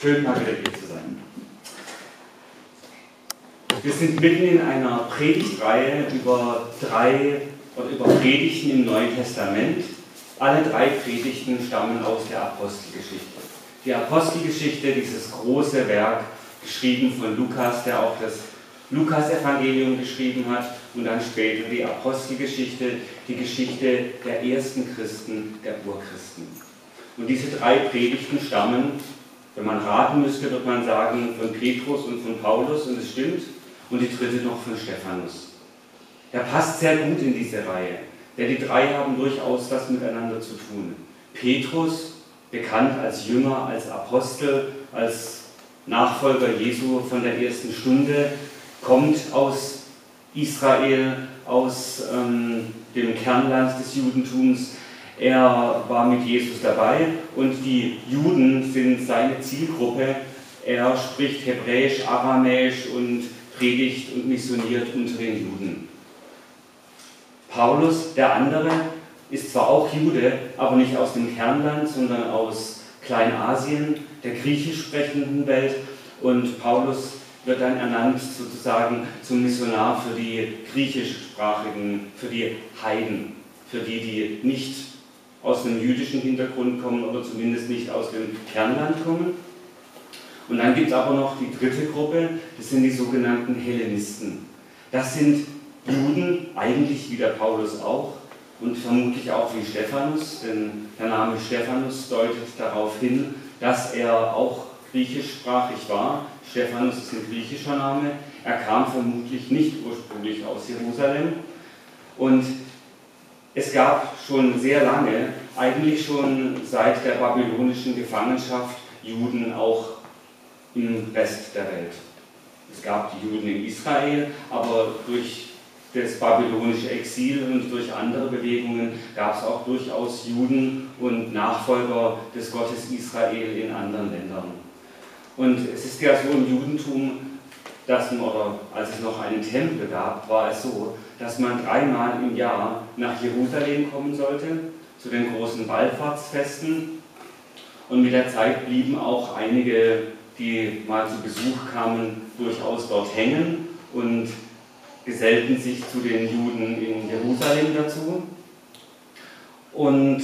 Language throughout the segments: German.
Schön, mal wieder hier zu sein. Wir sind mitten in einer Predigtreihe über drei oder über Predigten im Neuen Testament. Alle drei Predigten stammen aus der Apostelgeschichte. Die Apostelgeschichte, dieses große Werk, geschrieben von Lukas, der auch das Lukas-Evangelium geschrieben hat und dann später die Apostelgeschichte, die Geschichte der ersten Christen, der Urchristen. Und diese drei Predigten stammen, wenn man raten müsste, wird man sagen, von Petrus und von Paulus, und es stimmt, und die dritte noch von Stephanus. Er passt sehr gut in diese Reihe, denn die drei haben durchaus was miteinander zu tun. Petrus, bekannt als Jünger, als Apostel, als Nachfolger Jesu von der ersten Stunde, kommt aus Israel, aus ähm, dem Kernland des Judentums. Er war mit Jesus dabei und die Juden sind seine Zielgruppe. Er spricht Hebräisch, Aramäisch und predigt und missioniert unter den Juden. Paulus, der andere, ist zwar auch Jude, aber nicht aus dem Kernland, sondern aus Kleinasien, der griechisch sprechenden Welt. Und Paulus wird dann ernannt sozusagen zum Missionar für die griechischsprachigen, für die Heiden, für die, die nicht aus einem jüdischen Hintergrund kommen oder zumindest nicht aus dem Kernland kommen. Und dann gibt es aber noch die dritte Gruppe, das sind die sogenannten Hellenisten. Das sind Juden, eigentlich wie der Paulus auch und vermutlich auch wie Stephanus, denn der Name Stephanus deutet darauf hin, dass er auch griechischsprachig war. Stephanus ist ein griechischer Name. Er kam vermutlich nicht ursprünglich aus Jerusalem. Und es gab schon sehr lange, eigentlich schon seit der babylonischen Gefangenschaft, Juden auch im Rest der Welt. Es gab die Juden in Israel, aber durch das babylonische Exil und durch andere Bewegungen gab es auch durchaus Juden und Nachfolger des Gottes Israel in anderen Ländern. Und es ist ja so im Judentum, dass man, oder als es noch einen Tempel gab, war es so, dass man dreimal im Jahr nach Jerusalem kommen sollte, zu den großen Wallfahrtsfesten. Und mit der Zeit blieben auch einige, die mal zu Besuch kamen, durchaus dort hängen und gesellten sich zu den Juden in Jerusalem dazu. Und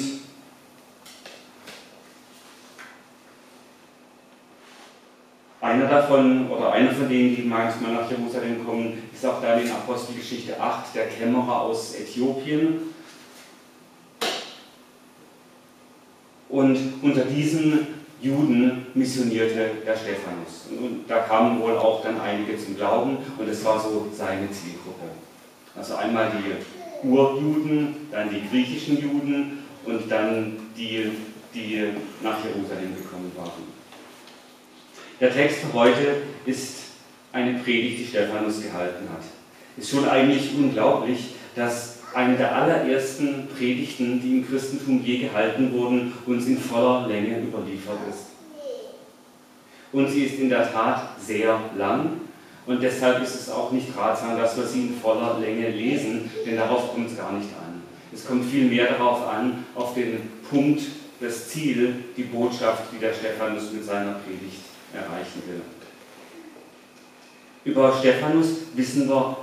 Einer davon oder einer von denen, die manchmal nach Jerusalem kommen, ist auch da in Apostelgeschichte 8, der Kämmerer aus Äthiopien. Und unter diesen Juden missionierte der Stephanus. Und da kamen wohl auch dann einige zum Glauben und es war so seine Zielgruppe. Also einmal die Urjuden, dann die griechischen Juden und dann die, die nach Jerusalem gekommen waren. Der Text für heute ist eine Predigt, die Stephanus gehalten hat. Ist schon eigentlich unglaublich, dass eine der allerersten Predigten, die im Christentum je gehalten wurden, uns in voller Länge überliefert ist. Und sie ist in der Tat sehr lang und deshalb ist es auch nicht ratsam, dass wir sie in voller Länge lesen, denn darauf kommt es gar nicht an. Es kommt vielmehr darauf an, auf den Punkt, das Ziel, die Botschaft, die der Stephanus mit seiner Predigt erreichen will. Über Stephanus wissen wir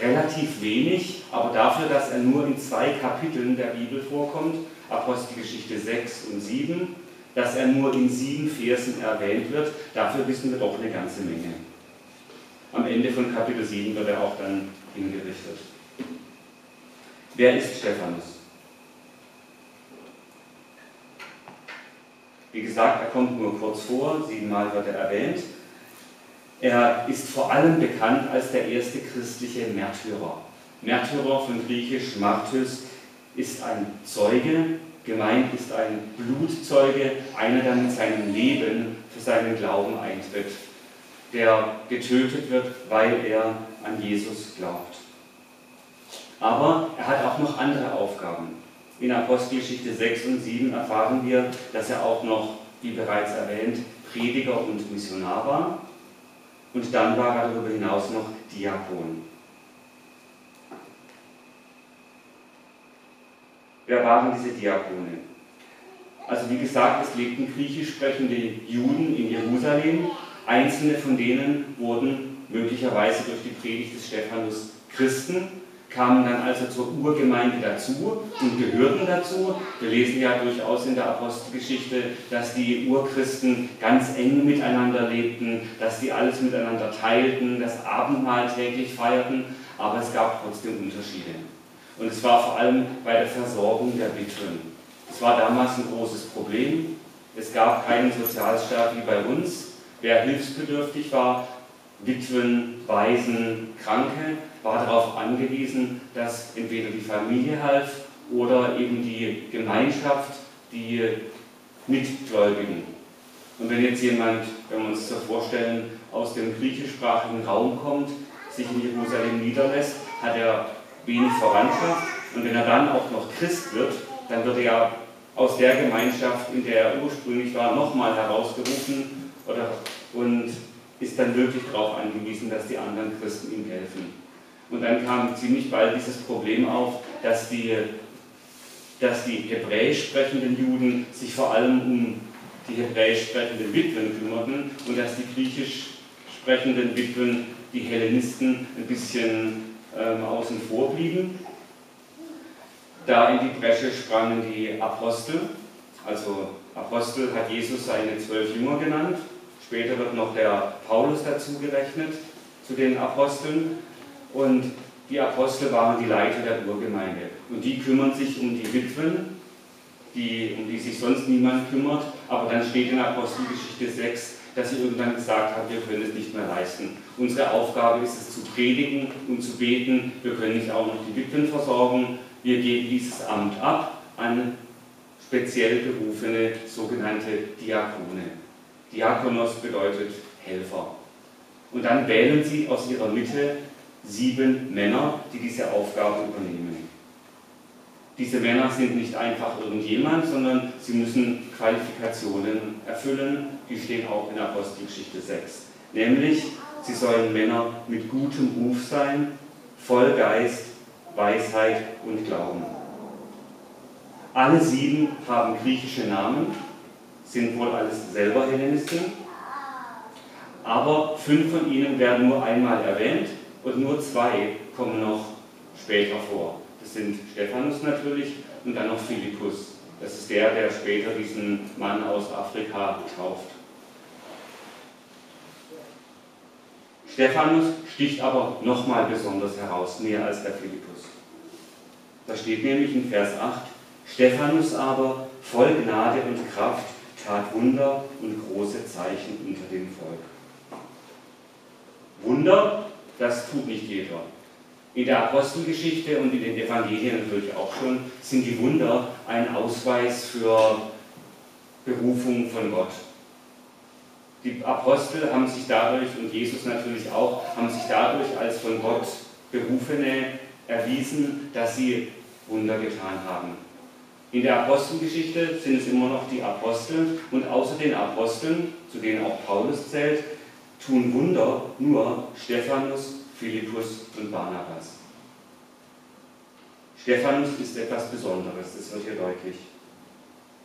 relativ wenig, aber dafür, dass er nur in zwei Kapiteln der Bibel vorkommt, Apostelgeschichte 6 und 7, dass er nur in sieben Versen erwähnt wird, dafür wissen wir doch eine ganze Menge. Am Ende von Kapitel 7 wird er auch dann hingerichtet. Wer ist Stephanus? Wie gesagt, er kommt nur kurz vor, siebenmal wird er erwähnt. Er ist vor allem bekannt als der erste christliche Märtyrer. Märtyrer von griechisch Martys ist ein Zeuge, gemeint ist ein Blutzeuge, einer, der mit seinem Leben für seinen Glauben eintritt, der getötet wird, weil er an Jesus glaubt. Aber er hat auch noch andere Aufgaben. In Apostelgeschichte 6 und 7 erfahren wir, dass er auch noch, wie bereits erwähnt, Prediger und Missionar war. Und dann war er darüber hinaus noch Diakon. Wer waren diese Diakone? Also wie gesagt, es lebten griechisch sprechende Juden in Jerusalem. Einzelne von denen wurden möglicherweise durch die Predigt des Stephanus Christen, kamen dann also zur Urgemeinde dazu und gehörten dazu. Wir lesen ja durchaus in der Apostelgeschichte, dass die Urchristen ganz eng miteinander lebten, dass die alles miteinander teilten, das Abendmahl täglich feierten, aber es gab trotzdem Unterschiede. Und es war vor allem bei der Versorgung der Witwen. Es war damals ein großes Problem. Es gab keinen Sozialstaat wie bei uns. Wer hilfsbedürftig war, Witwen, Waisen, Kranke, war darauf angewiesen, dass entweder die Familie half oder eben die Gemeinschaft, die Mitgläubigen. Und wenn jetzt jemand, wenn wir uns das vorstellen, aus dem griechischsprachigen Raum kommt, sich in Jerusalem niederlässt, hat er wenig Verwandtschaft. Und wenn er dann auch noch Christ wird, dann wird er aus der Gemeinschaft, in der er ursprünglich war, nochmal herausgerufen oder, und ist dann wirklich darauf angewiesen, dass die anderen Christen ihm helfen. Und dann kam ziemlich bald dieses Problem auf, dass die, dass die hebräisch sprechenden Juden sich vor allem um die hebräisch sprechenden Witwen kümmerten und dass die griechisch sprechenden Witwen, die Hellenisten, ein bisschen ähm, außen vor blieben. Da in die Bresche sprangen die Apostel. Also Apostel hat Jesus seine zwölf Jünger genannt. Später wird noch der Paulus dazu gerechnet, zu den Aposteln. Und die Apostel waren die Leiter der Urgemeinde. Und die kümmern sich um die Witwen, die, um die sich sonst niemand kümmert. Aber dann steht in Apostelgeschichte 6, dass sie irgendwann gesagt haben, wir können es nicht mehr leisten. Unsere Aufgabe ist es zu predigen und zu beten. Wir können nicht auch noch die Witwen versorgen. Wir geben dieses Amt ab an speziell berufene sogenannte Diakone. Diakonos bedeutet Helfer. Und dann wählen sie aus ihrer Mitte sieben Männer, die diese Aufgabe übernehmen. Diese Männer sind nicht einfach irgendjemand, sondern sie müssen Qualifikationen erfüllen, die stehen auch in Apostelgeschichte 6. Nämlich, sie sollen Männer mit gutem Ruf sein, voll Geist, Weisheit und Glauben. Alle sieben haben griechische Namen, sind wohl alles selber Hellenisten, aber fünf von ihnen werden nur einmal erwähnt und nur zwei kommen noch später vor. Das sind Stephanus natürlich und dann noch Philippus. Das ist der, der später diesen Mann aus Afrika tauft. Stephanus sticht aber nochmal besonders heraus, mehr als der Philippus. Da steht nämlich in Vers 8, Stephanus aber, voll Gnade und Kraft, tat Wunder und große Zeichen unter dem Volk. Wunder, das tut nicht jeder. In der Apostelgeschichte und in den Evangelien natürlich auch schon sind die Wunder ein Ausweis für Berufung von Gott. Die Apostel haben sich dadurch, und Jesus natürlich auch, haben sich dadurch als von Gott Berufene erwiesen, dass sie Wunder getan haben. In der Apostelgeschichte sind es immer noch die Apostel und außer den Aposteln, zu denen auch Paulus zählt, tun Wunder nur Stephanus, Philippus und Barnabas. Stephanus ist etwas Besonderes, das wird hier deutlich.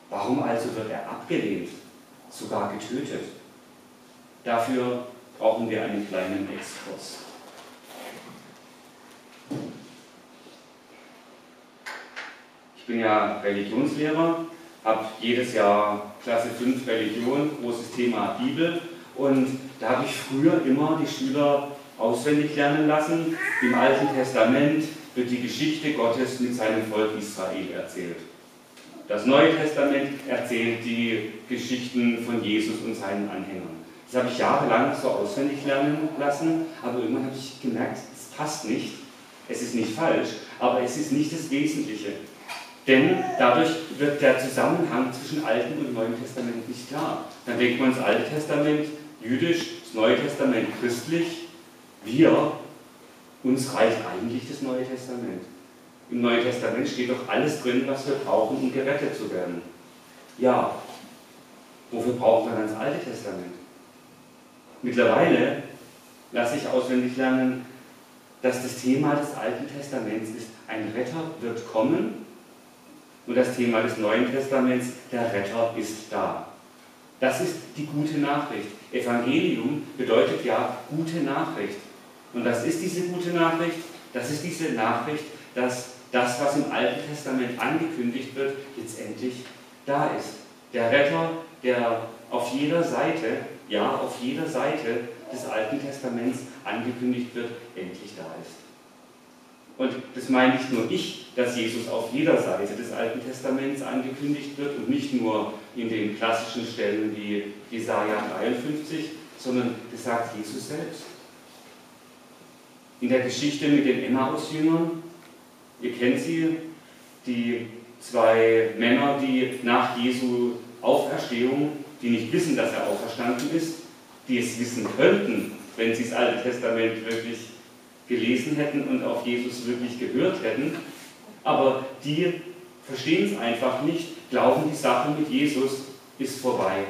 Warum also wird er abgelehnt, sogar getötet? Dafür brauchen wir einen kleinen Exkurs. Ich bin ja Religionslehrer, habe jedes Jahr Klasse 5 Religion, großes Thema Bibel und da habe ich früher immer die Schüler auswendig lernen lassen. Im Alten Testament wird die Geschichte Gottes mit seinem Volk Israel erzählt. Das Neue Testament erzählt die Geschichten von Jesus und seinen Anhängern. Das habe ich jahrelang so auswendig lernen lassen, aber irgendwann habe ich gemerkt, es passt nicht. Es ist nicht falsch, aber es ist nicht das Wesentliche. Denn dadurch wird der Zusammenhang zwischen Alten und Neuen Testament nicht klar. Dann denkt man das Alte Testament jüdisch, das Neue Testament christlich. Wir, uns reicht eigentlich das Neue Testament. Im Neuen Testament steht doch alles drin, was wir brauchen, um gerettet zu werden. Ja, wofür brauchen wir dann das Alte Testament? Mittlerweile lasse ich auswendig lernen, dass das Thema des Alten Testaments ist, ein Retter wird kommen Und das Thema des Neuen Testaments, der Retter ist da. Das ist die gute Nachricht. Evangelium bedeutet ja gute Nachricht. Und das ist diese gute Nachricht? Das ist diese Nachricht, dass das, was im Alten Testament angekündigt wird, jetzt endlich da ist. Der Retter, der auf jeder Seite, ja, auf jeder Seite des Alten Testaments angekündigt wird, endlich da ist. Und das meine nicht nur ich, dass Jesus auf jeder Seite des Alten Testaments angekündigt wird und nicht nur in den klassischen Stellen wie Jesaja 53, sondern das sagt Jesus selbst. In der Geschichte mit den Emmaus-Jüngern, ihr kennt sie, die zwei Männer, die nach Jesu Auferstehung, die nicht wissen, dass er auferstanden ist, die es wissen könnten, wenn sie das Alte Testament wirklich gelesen hätten und auf Jesus wirklich gehört hätten, aber die verstehen es einfach nicht, glauben, die Sache mit Jesus ist vorbei.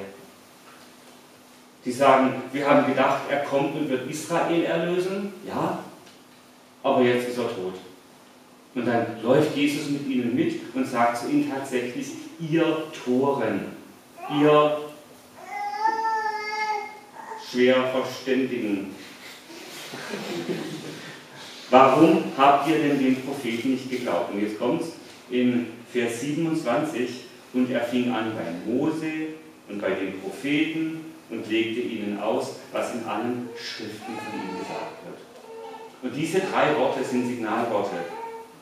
Die sagen, wir haben gedacht, er kommt und wird Israel erlösen, ja, aber jetzt ist er tot. Und dann läuft Jesus mit ihnen mit und sagt zu ihnen tatsächlich, ihr Toren, ihr schwer Verständigen. Warum habt ihr denn den Propheten nicht geglaubt? Und jetzt kommt es in Vers 27 und er fing an bei Mose und bei den Propheten und legte ihnen aus, was in allen Schriften von ihm gesagt wird. Und diese drei Worte sind Signalworte.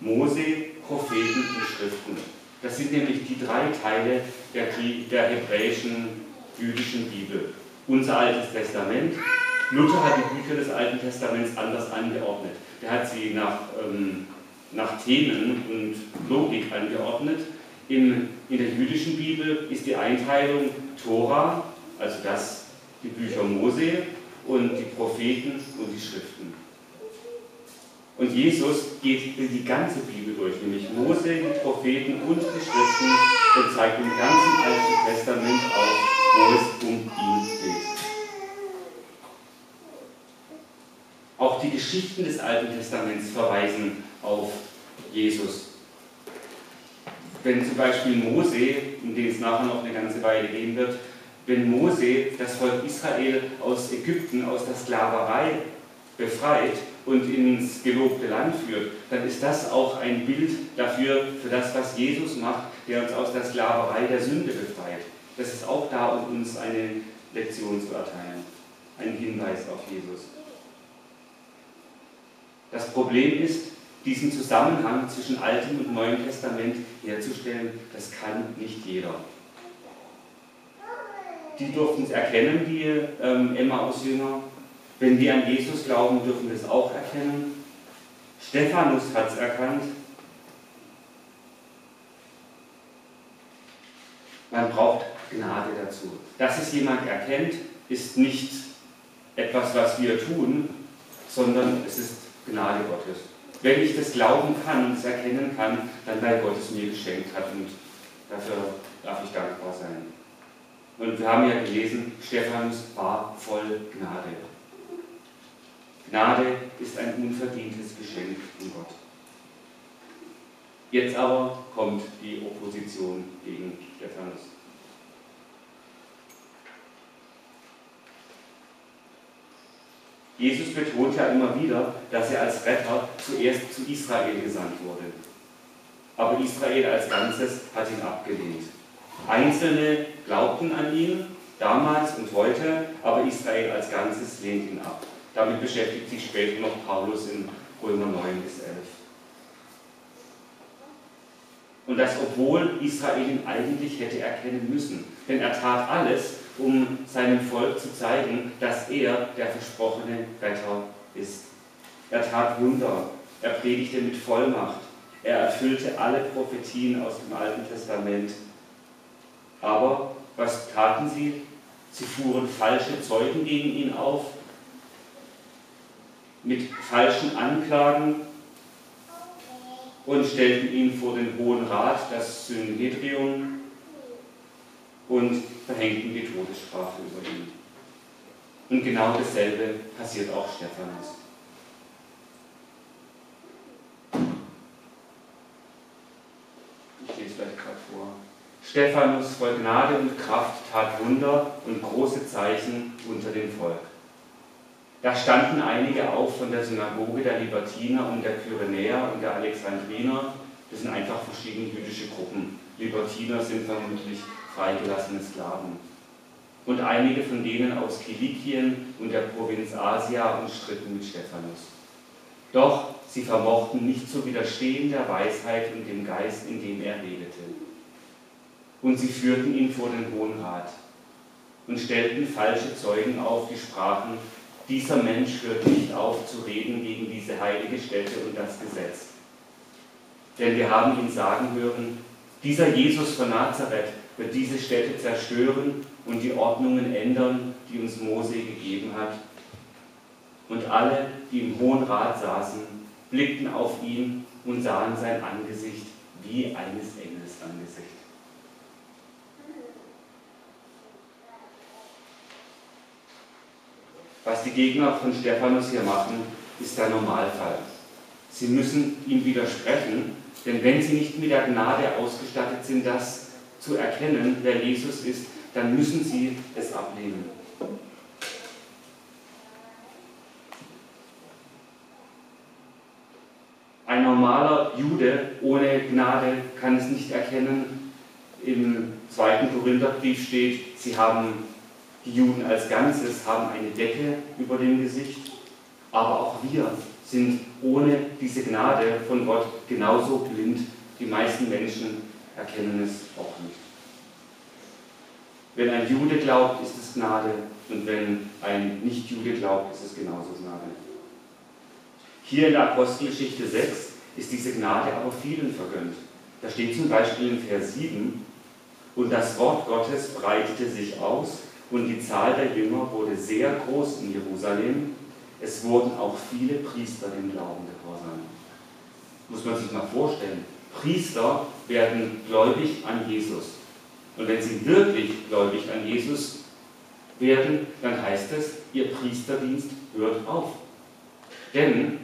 Mose, Propheten und Schriften. Das sind nämlich die drei Teile der, der hebräischen, jüdischen Bibel. Unser Altes Testament. Luther hat die Bücher des Alten Testaments anders angeordnet. Der hat sie nach, ähm, nach Themen und Logik angeordnet. In, in der jüdischen Bibel ist die Einteilung Tora, also das, die Bücher Mose und die Propheten und die Schriften. Und Jesus geht die ganze Bibel durch, nämlich Mose, die Propheten und die Schriften und zeigt im ganzen Alten Testament auf, wo es um ihn geht. Auch die Geschichten des Alten Testaments verweisen auf Jesus. Wenn zum Beispiel Mose, um den es nachher noch eine ganze Weile gehen wird, wenn Mose das Volk Israel aus Ägypten, aus der Sklaverei befreit und ins gelobte Land führt, dann ist das auch ein Bild dafür, für das, was Jesus macht, der uns aus der Sklaverei der Sünde befreit. Das ist auch da, um uns eine Lektion zu erteilen, ein Hinweis auf Jesus. Das Problem ist, diesen Zusammenhang zwischen Altem und Neuem Testament herzustellen, das kann nicht jeder. Die durften es erkennen, die ähm, Emmaus-Jünger, wenn wir an Jesus glauben, dürfen wir es auch erkennen. Stephanus hat es erkannt. Man braucht Gnade dazu. Dass es jemand erkennt, ist nicht etwas, was wir tun, sondern es ist Gnade Gottes. Wenn ich das glauben kann es erkennen kann, dann weil Gott es mir geschenkt hat und dafür darf ich dankbar sein. Und wir haben ja gelesen, Stephanus war voll Gnade. Gnade ist ein unverdientes Geschenk von Gott. Jetzt aber kommt die Opposition gegen Stephanus. Jesus betont ja immer wieder, dass er als Retter zuerst zu Israel gesandt wurde. Aber Israel als Ganzes hat ihn abgelehnt. Einzelne glaubten an ihn, damals und heute, aber Israel als Ganzes lehnt ihn ab. Damit beschäftigt sich später noch Paulus in Römer 9 bis 11. Und das, obwohl Israel ihn eigentlich hätte erkennen müssen. Denn er tat alles, um seinem Volk zu zeigen, dass er der versprochene Retter ist. Er tat Wunder, er predigte mit Vollmacht, er erfüllte alle Prophetien aus dem Alten Testament. Aber was taten sie? Sie fuhren falsche Zeugen gegen ihn auf, mit falschen Anklagen und stellten ihn vor den Hohen Rat, das Synhedrion, und verhängten die Todesstrafe über ihn. Und genau dasselbe passiert auch Stephanus. Ich lese vielleicht Stephanus voll Gnade und Kraft tat Wunder und große Zeichen unter dem Volk. Da standen einige auf von der Synagoge der Libertiner und der Pyrenäer und der Alexandriner. Das sind einfach verschiedene jüdische Gruppen. Libertiner sind vermutlich freigelassene Sklaven. Und einige von denen aus Kilikien und der Provinz Asia umstritten mit Stephanus. Doch sie vermochten nicht zu widerstehen der Weisheit und dem Geist, in dem er redete. Und sie führten ihn vor den Hohen Rat und stellten falsche Zeugen auf, die sprachen, dieser Mensch hört nicht auf zu reden gegen diese heilige Stätte und das Gesetz. Denn wir haben ihn sagen hören, dieser Jesus von Nazareth wird diese Stätte zerstören und die Ordnungen ändern, die uns Mose gegeben hat. Und alle, die im Hohen Rat saßen, blickten auf ihn und sahen sein Angesicht wie eines Engels Angesicht. Was die Gegner von Stephanus hier machen, ist der Normalfall. Sie müssen ihm widersprechen, denn wenn sie nicht mit der Gnade ausgestattet sind, das zu erkennen, wer Jesus ist, dann müssen sie es ablehnen. Ein normaler Jude ohne Gnade kann es nicht erkennen. Im zweiten Korintherbrief steht, sie haben die Juden als Ganzes haben eine Decke über dem Gesicht, aber auch wir sind ohne diese Gnade von Gott genauso blind. Die meisten Menschen erkennen es auch nicht. Wenn ein Jude glaubt, ist es Gnade und wenn ein Nicht-Jude glaubt, ist es genauso Gnade. Hier in der Apostelgeschichte 6 ist diese Gnade aber vielen vergönnt. Da steht zum Beispiel in Vers 7, und das Wort Gottes breitete sich aus und die Zahl der Jünger wurde sehr groß in Jerusalem. Es wurden auch viele Priester dem Glauben gehorsam. Muss man sich mal vorstellen. Priester werden gläubig an Jesus. Und wenn sie wirklich gläubig an Jesus werden, dann heißt es, ihr Priesterdienst hört auf. Denn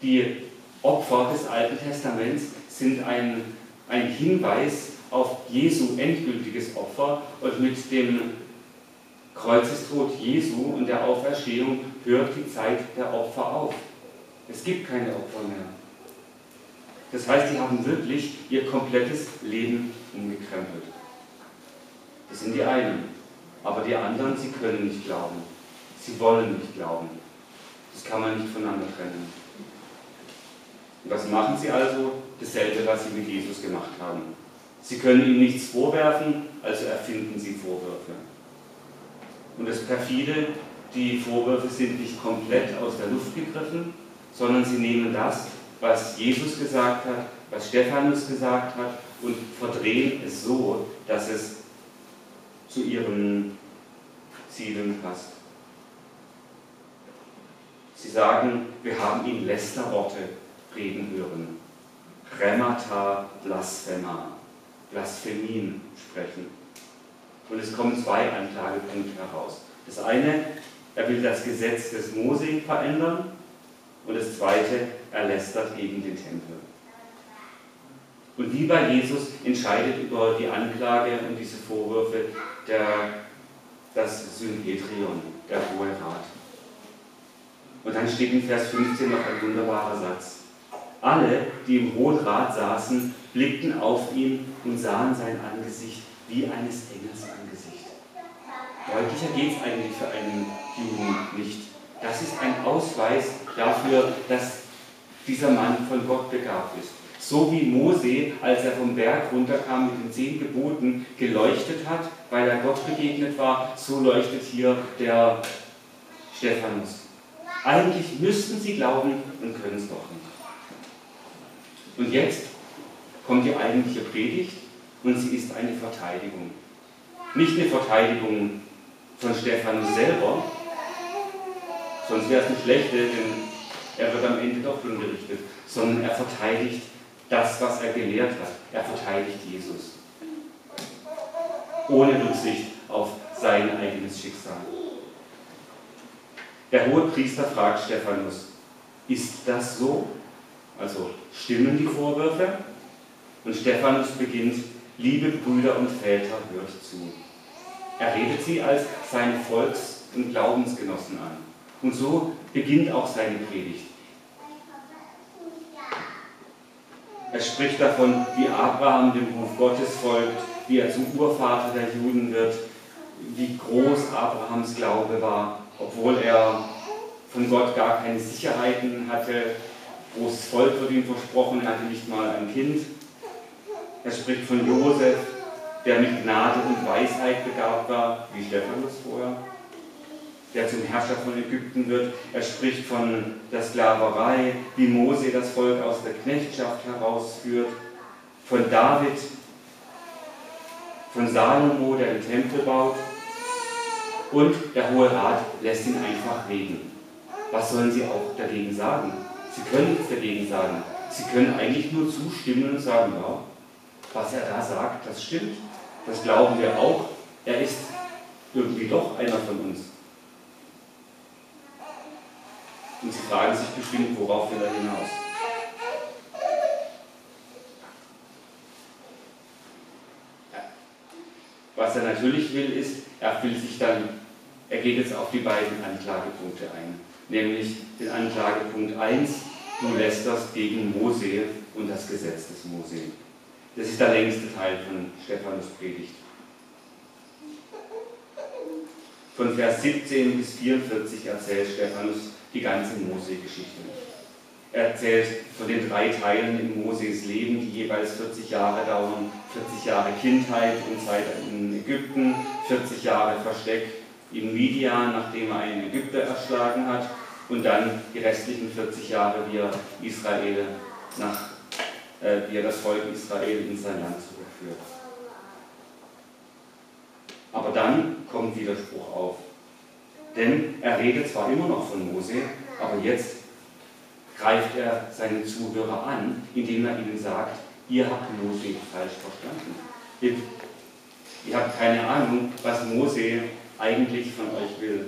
die Opfer des Alten Testaments sind ein, ein Hinweis auf Jesu endgültiges Opfer und mit dem Kreuzestod Jesu und der Auferstehung hört die Zeit der Opfer auf. Es gibt keine Opfer mehr. Das heißt, sie haben wirklich ihr komplettes Leben umgekrempelt. Das sind die einen. Aber die anderen, sie können nicht glauben. Sie wollen nicht glauben. Das kann man nicht voneinander trennen. Und was machen sie also? Dasselbe, was sie mit Jesus gemacht haben. Sie können ihm nichts vorwerfen, also erfinden sie Vorwürfe. Und das perfide, die Vorwürfe sind nicht komplett aus der Luft gegriffen, sondern sie nehmen das, was Jesus gesagt hat, was Stephanus gesagt hat und verdrehen es so, dass es zu ihren Zielen passt. Sie sagen, wir haben ihn Lästerworte reden hören. Remata blasphema, Blasphemien sprechen. Und es kommen zwei Anklagepunkte heraus. Das eine, er will das Gesetz des Mose verändern und das zweite, er lästert gegen den Tempel. Und wie bei Jesus entscheidet über die Anklage und diese Vorwürfe der, das Synhedrion, der Hohe Rat. Und dann steht in Vers 15 noch ein wunderbarer Satz. Alle, die im Hohen Rat saßen, blickten auf ihn und sahen sein Angesicht wie eines Engels Angesicht. Deutlicher geht es eigentlich für einen Juden nicht. Das ist ein Ausweis dafür, dass dieser Mann von Gott begabt ist. So wie Mose, als er vom Berg runterkam mit den zehn Geboten, geleuchtet hat, weil er Gott begegnet war, so leuchtet hier der Stephanus. Eigentlich müssten sie glauben und können es doch nicht. Und jetzt kommt die eigentliche Predigt und sie ist eine Verteidigung. Nicht eine Verteidigung von Stephanus selber, sonst wäre es eine schlechte, denn er wird am Ende doch gerichtet, sondern er verteidigt das, was er gelehrt hat. Er verteidigt Jesus. Ohne Rücksicht auf sein eigenes Schicksal. Der hohe Priester fragt Stephanus, ist das so? Also stimmen die Vorwürfe? Und Stephanus beginnt liebe Brüder und Väter, hört zu. Er redet sie als seine Volks- und Glaubensgenossen an. Und so beginnt auch seine Predigt. Er spricht davon, wie Abraham dem Ruf Gottes folgt, wie er zum Urvater der Juden wird, wie groß Abrahams Glaube war, obwohl er von Gott gar keine Sicherheiten hatte. Großes Volk wird ihm versprochen, er hatte nicht mal ein Kind. Er spricht von Josef, der mit Gnade und Weisheit begabt war, wie Stephanus vorher, der zum Herrscher von Ägypten wird. Er spricht von der Sklaverei, wie Mose das Volk aus der Knechtschaft herausführt, von David, von Salomo, der den Tempel baut. Und der Hohe Rat lässt ihn einfach reden. Was sollen sie auch dagegen sagen? Sie können nichts dagegen sagen. Sie können eigentlich nur zustimmen und sagen, ja, was er da sagt, das stimmt. Das glauben wir auch. Er ist irgendwie doch einer von uns. Und sie fragen sich bestimmt, worauf will er hinaus? Was er natürlich will, ist, er will sich dann, er geht jetzt auf die beiden Anklagepunkte ein. Nämlich den Anklagepunkt 1, du lästerst gegen Mose und das Gesetz des Mose. Das ist der längste Teil von Stephanus Predigt. Von Vers 17 bis 44 erzählt Stephanus die ganze Mose-Geschichte. Er erzählt von den drei Teilen in Moses Leben, die jeweils 40 Jahre dauern. 40 Jahre Kindheit und Zeit in Ägypten, 40 Jahre Versteck in Midian, nachdem er einen Ägypter erschlagen hat, und dann die restlichen 40 Jahre, wie er Israel nach, äh, wie er das Volk Israel in sein Land zurückführt. Aber dann kommt Widerspruch auf. Denn er redet zwar immer noch von Mose, aber jetzt greift er seine Zuhörer an, indem er ihnen sagt, ihr habt Mose falsch verstanden. Ihr, ihr habt keine Ahnung, was Mose eigentlich von euch will.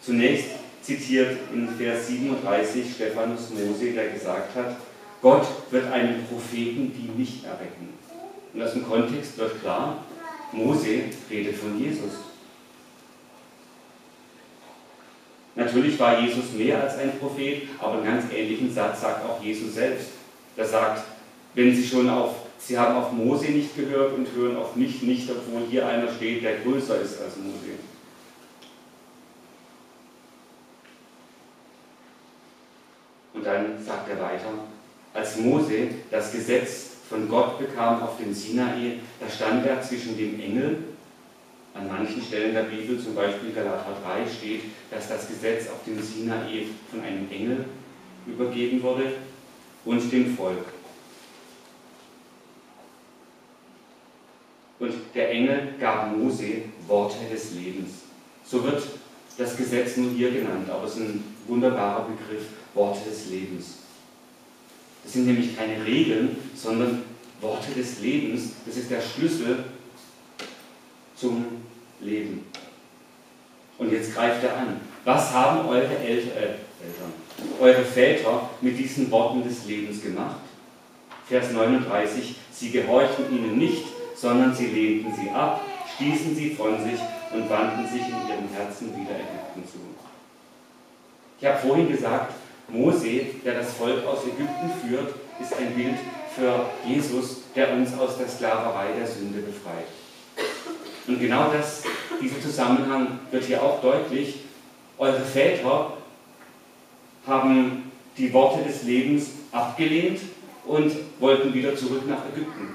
Zunächst zitiert in Vers 37 Stephanus Mose, der gesagt hat, Gott wird einen Propheten wie mich erwecken. Und aus dem Kontext wird klar, Mose redet von Jesus. Natürlich war Jesus mehr als ein Prophet, aber einen ganz ähnlichen Satz sagt auch Jesus selbst. Er sagt, wenn Sie schon auf, Sie haben auf Mose nicht gehört und hören auf mich nicht, obwohl hier einer steht, der größer ist als Mose. Und dann sagt er weiter, als Mose das Gesetz von Gott bekam auf dem Sinai, da stand er zwischen dem Engel an manchen Stellen der Bibel, zum Beispiel Galater 3, steht, dass das Gesetz auf dem Sinai von einem Engel übergeben wurde und dem Volk. Und der Engel gab Mose Worte des Lebens. So wird das Gesetz nur hier genannt, aber es ist ein wunderbarer Begriff, Worte des Lebens. Das sind nämlich keine Regeln, sondern Worte des Lebens. Das ist der Schlüssel zum Leben. Und jetzt greift er an. Was haben eure äh, Eltern, eure Väter mit diesen Worten des Lebens gemacht? Vers 39, sie gehorchten ihnen nicht, sondern sie lehnten sie ab, stießen sie von sich und wandten sich in ihrem Herzen wieder Ägypten zu. Ich habe vorhin gesagt, Mose, der das Volk aus Ägypten führt, ist ein Bild für Jesus, der uns aus der Sklaverei der Sünde befreit. Und genau das, dieser Zusammenhang wird hier auch deutlich. Eure Väter haben die Worte des Lebens abgelehnt und wollten wieder zurück nach Ägypten.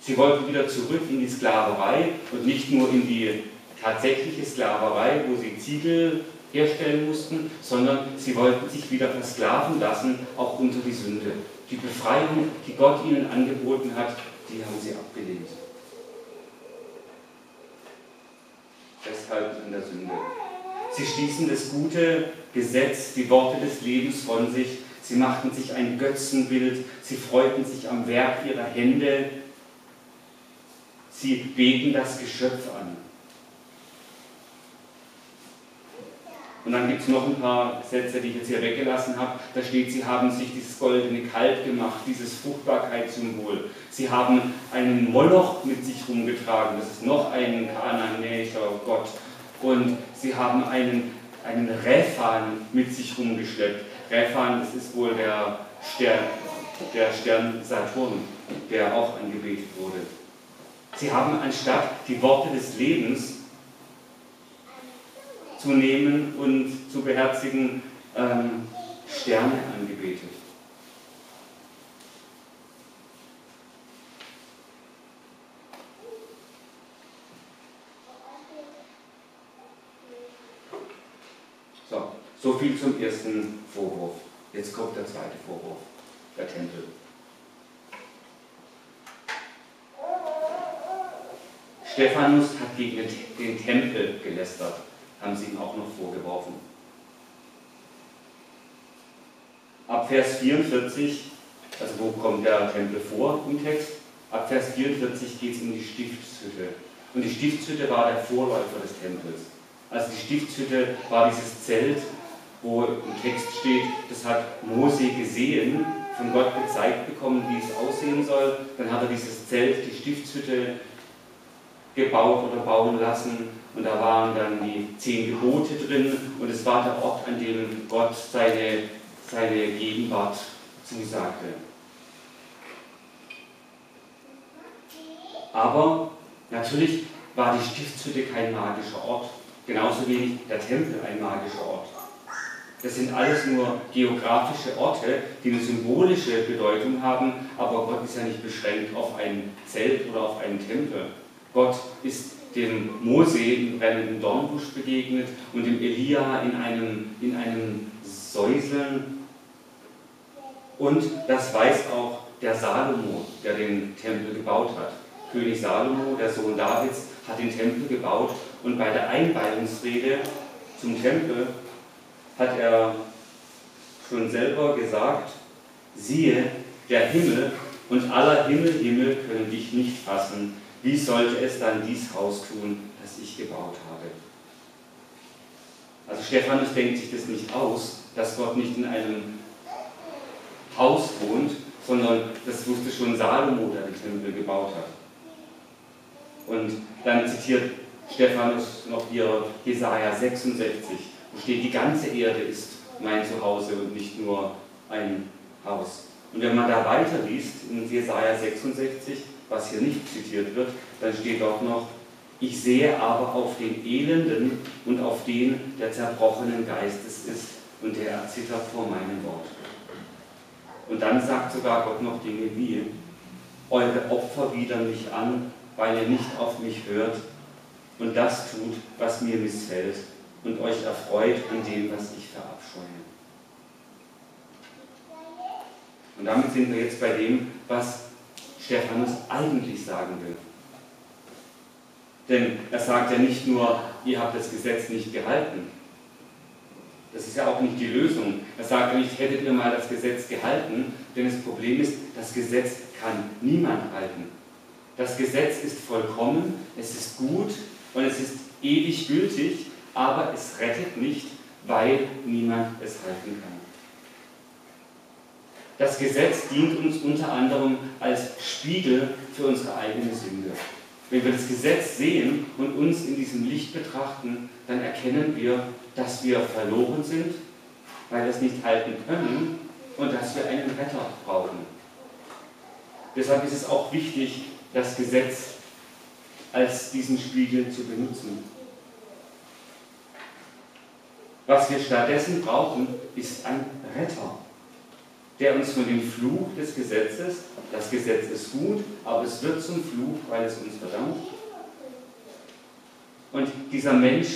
Sie wollten wieder zurück in die Sklaverei und nicht nur in die tatsächliche Sklaverei, wo sie Ziegel herstellen mussten, sondern sie wollten sich wieder versklaven lassen, auch unter die Sünde. Die Befreiung, die Gott ihnen angeboten hat, die haben sie abgelehnt. Festhalten an der Sünde. Sie stießen das gute Gesetz, die Worte des Lebens von sich. Sie machten sich ein Götzenbild. Sie freuten sich am Werk ihrer Hände. Sie beten das Geschöpf an. Und dann gibt es noch ein paar Sätze, die ich jetzt hier weggelassen habe. Da steht, sie haben sich dieses goldene Kalb gemacht, dieses Fruchtbarkeitssymbol. Sie haben einen Moloch mit sich rumgetragen, das ist noch ein kananäischer Gott. Und sie haben einen, einen Rephan mit sich rumgeschleppt. Rephan, das ist wohl der Stern, der Stern Saturn, der auch angebetet wurde. Sie haben anstatt die Worte des Lebens zu nehmen und zu beherzigen, ähm, Sterne angebetet. So, so viel zum ersten Vorwurf. Jetzt kommt der zweite Vorwurf, der Tempel. Stephanus hat gegen den Tempel gelästert haben sie ihm auch noch vorgeworfen. Ab Vers 44, also wo kommt der Tempel vor im Text? Ab Vers 44 geht es um die Stiftshütte. Und die Stiftshütte war der Vorläufer des Tempels. Also die Stiftshütte war dieses Zelt, wo im Text steht, das hat Mose gesehen, von Gott gezeigt bekommen, wie es aussehen soll. Dann hat er dieses Zelt, die Stiftshütte gebaut oder bauen lassen und da waren dann die zehn Gebote drin und es war der Ort, an dem Gott seine, seine Gegenwart zusagte. Aber natürlich war die Stiftshütte kein magischer Ort, genauso wenig der Tempel ein magischer Ort. Das sind alles nur geografische Orte, die eine symbolische Bedeutung haben, aber Gott ist ja nicht beschränkt auf ein Zelt oder auf einen Tempel. Gott ist dem Mose im brennenden Dornbusch begegnet und dem Elia in einem, in einem Säuseln. Und das weiß auch der Salomo, der den Tempel gebaut hat. König Salomo, der Sohn Davids, hat den Tempel gebaut und bei der Einweihungsrede zum Tempel hat er schon selber gesagt, siehe, der Himmel und aller Himmel, Himmel können dich nicht fassen, wie sollte es dann dies Haus tun, das ich gebaut habe? Also Stephanus denkt sich das nicht aus, dass Gott nicht in einem Haus wohnt, sondern das wusste schon Salomo, der den Tempel gebaut hat. Und dann zitiert Stephanus noch hier Jesaja 66, wo steht, die ganze Erde ist mein Zuhause und nicht nur ein Haus. Und wenn man da weiterliest in Jesaja 66, was hier nicht zitiert wird, dann steht dort noch, ich sehe aber auf den Elenden und auf den, der zerbrochenen Geistes ist und der erzittert vor meinem Wort. Und dann sagt sogar Gott noch Dinge wie, eure Opfer widern mich an, weil ihr nicht auf mich hört und das tut, was mir missfällt und euch erfreut an dem, was ich verabscheue. Und damit sind wir jetzt bei dem, was Stephanus eigentlich sagen will. Denn er sagt ja nicht nur, ihr habt das Gesetz nicht gehalten. Das ist ja auch nicht die Lösung. Er sagt ja nicht, hättet ihr mal das Gesetz gehalten, denn das Problem ist, das Gesetz kann niemand halten. Das Gesetz ist vollkommen, es ist gut und es ist ewig gültig, aber es rettet nicht, weil niemand es halten kann. Das Gesetz dient uns unter anderem als Spiegel für unsere eigene Sünde. Wenn wir das Gesetz sehen und uns in diesem Licht betrachten, dann erkennen wir, dass wir verloren sind, weil wir es nicht halten können und dass wir einen Retter brauchen. Deshalb ist es auch wichtig, das Gesetz als diesen Spiegel zu benutzen. Was wir stattdessen brauchen, ist ein Retter der uns von dem Fluch des Gesetzes, das Gesetz ist gut, aber es wird zum Fluch, weil es uns verdammt. Und dieser Mensch,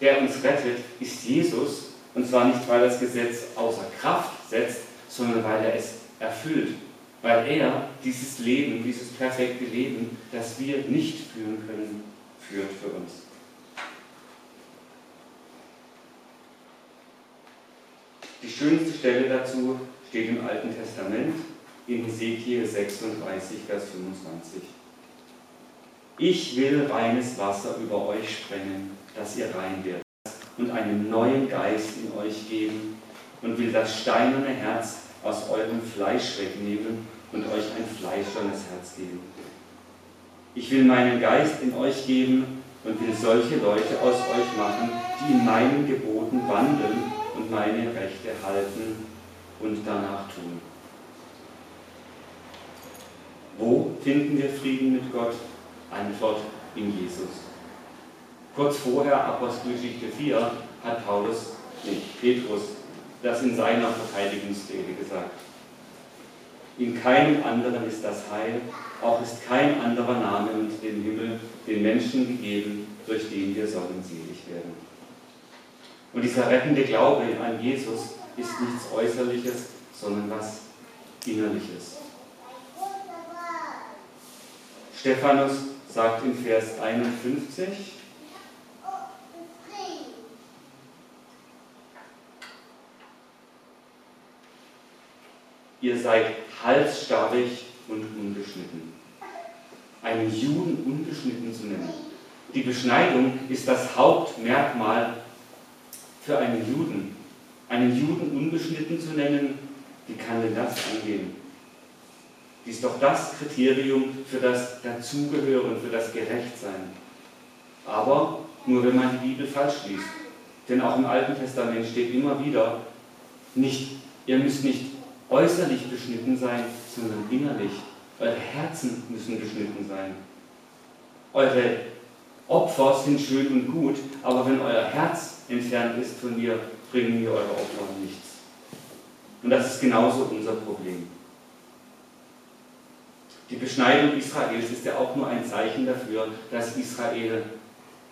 der uns rettet, ist Jesus. Und zwar nicht, weil das Gesetz außer Kraft setzt, sondern weil er es erfüllt. Weil er dieses Leben, dieses perfekte Leben, das wir nicht führen können, führt für uns. Die schönste Stelle dazu steht im Alten Testament in Ezekiel 36, Vers 25. Ich will reines Wasser über euch sprengen, dass ihr rein werdet. und einen neuen Geist in euch geben und will das steinerne Herz aus eurem Fleisch wegnehmen und euch ein fleischernes Herz geben. Ich will meinen Geist in euch geben und will solche Leute aus euch machen, die in meinen Geboten wandeln und meine Rechte halten und danach tun. Wo finden wir Frieden mit Gott? Antwort in Jesus. Kurz vorher, Apostelgeschichte 4, hat Paulus, nee, Petrus, das in seiner Verteidigungsrede gesagt. In keinem anderen ist das Heil, auch ist kein anderer Name unter dem Himmel den Menschen gegeben, durch den wir sollen selig werden. Und dieser rettende Glaube an Jesus ist nichts Äußerliches, sondern was Innerliches. Stephanus sagt in Vers 51, ihr seid halsstarrig und unbeschnitten. Einen Juden unbeschnitten zu nennen. Die Beschneidung ist das Hauptmerkmal für einen Juden. Einen Juden unbeschnitten zu nennen, wie kann denn das angehen? Die ist doch das Kriterium für das Dazugehören, für das Gerechtsein. Aber nur wenn man die Bibel falsch liest. Denn auch im Alten Testament steht immer wieder, nicht, ihr müsst nicht äußerlich beschnitten sein, sondern innerlich. Eure Herzen müssen beschnitten sein. Eure Opfer sind schön und gut, aber wenn euer Herz entfernt ist von mir, bringen mir eure Opfer nichts. Und das ist genauso unser Problem. Die Beschneidung Israels ist ja auch nur ein Zeichen dafür, dass Israel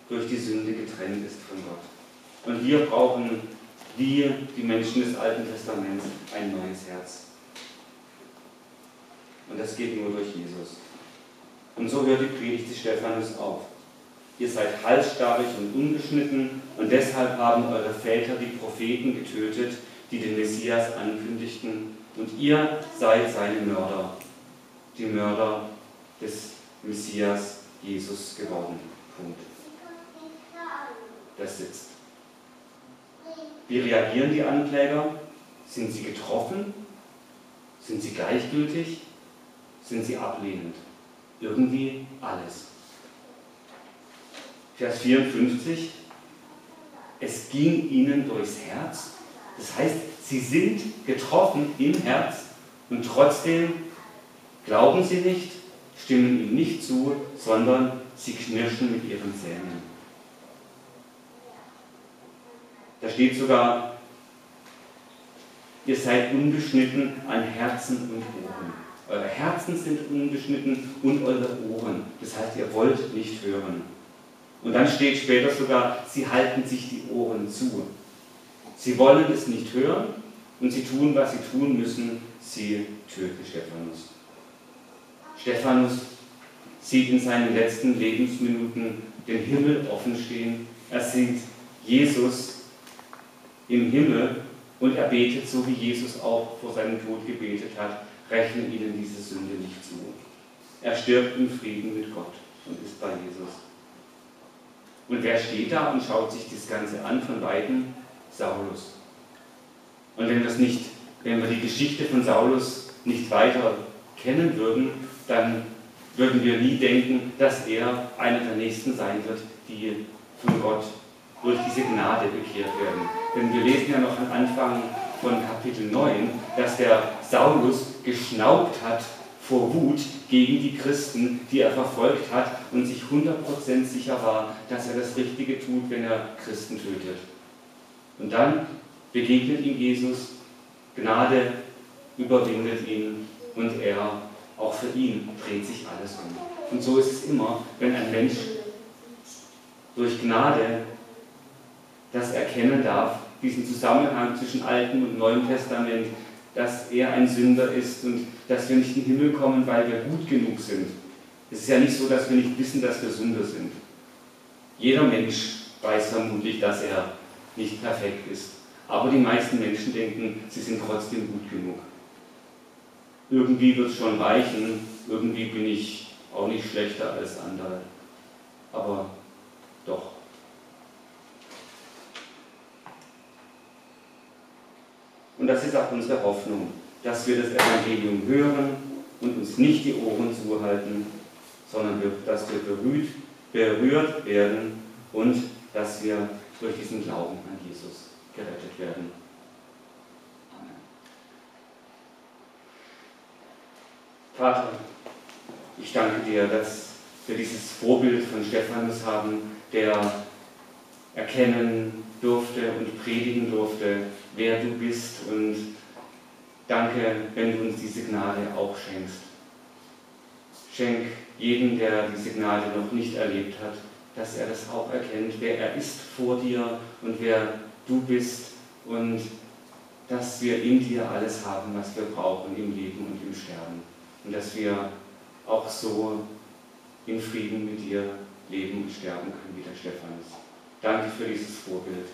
durch die Sünde getrennt ist von Gott. Und wir brauchen, wir, die Menschen des Alten Testaments, ein neues Herz. Und das geht nur durch Jesus. Und so hört die Predigt des Stephanus auf. Ihr seid halsstarrig und ungeschnitten und deshalb haben eure Väter die Propheten getötet, die den Messias ankündigten, und ihr seid seine Mörder, die Mörder des Messias Jesus geworden. Punkt. Das sitzt. Wie reagieren die Ankläger? Sind sie getroffen? Sind sie gleichgültig? Sind sie ablehnend? Irgendwie alles. Vers 54. Es ging ihnen durchs Herz. Das heißt, sie sind getroffen im Herz und trotzdem glauben sie nicht, stimmen ihm nicht zu, sondern sie knirschen mit ihren Zähnen. Da steht sogar, ihr seid unbeschnitten an Herzen und Ohren. Eure Herzen sind unbeschnitten und eure Ohren. Das heißt, ihr wollt nicht hören. Und dann steht später sogar, sie halten sich die Ohren zu. Sie wollen es nicht hören und sie tun, was sie tun müssen. Sie töten Stephanus. Stephanus sieht in seinen letzten Lebensminuten den Himmel offen stehen. Er sieht Jesus im Himmel und er betet so, wie Jesus auch vor seinem Tod gebetet hat, rechne ihnen diese Sünde nicht zu. Er stirbt im Frieden mit Gott und ist bei Jesus. Und wer steht da und schaut sich das Ganze an von weitem? Saulus. Und wenn wir nicht, wenn wir die Geschichte von Saulus nicht weiter kennen würden, dann würden wir nie denken, dass er einer der Nächsten sein wird, die von Gott durch diese Gnade bekehrt werden. Denn wir lesen ja noch am Anfang von Kapitel 9, dass der Saulus geschnaubt hat vor Wut gegen die Christen, die er verfolgt hat und sich 100% sicher war, dass er das Richtige tut, wenn er Christen tötet. Und dann begegnet ihm Jesus, Gnade überwindet ihn und er auch für ihn dreht sich alles um. Und so ist es immer, wenn ein Mensch durch Gnade das erkennen darf, diesen Zusammenhang zwischen Altem und Neuem Testament, dass er ein Sünder ist und dass wir nicht in den Himmel kommen, weil wir gut genug sind. Es ist ja nicht so, dass wir nicht wissen, dass wir Sünde sind. Jeder Mensch weiß vermutlich, dass er nicht perfekt ist. Aber die meisten Menschen denken, sie sind trotzdem gut genug. Irgendwie wird es schon reichen, irgendwie bin ich auch nicht schlechter als andere. Aber doch. Und das ist auch unsere Hoffnung, dass wir das Evangelium hören und uns nicht die Ohren zuhalten, sondern dass wir berührt, berührt werden und dass wir durch diesen Glauben an Jesus gerettet werden. Amen. Vater, ich danke dir, dass wir dieses Vorbild von Stephanus haben, der erkennen durfte und predigen durfte, wer du bist. Und danke, wenn du uns diese Gnade auch schenkst. Schenk jedem, der diese Gnade noch nicht erlebt hat, dass er das auch erkennt, wer er ist vor dir und wer du bist und dass wir in dir alles haben, was wir brauchen im Leben und im Sterben. Und dass wir auch so in Frieden mit dir leben und sterben können wie der Stephanus. Danke für dieses Vorbild.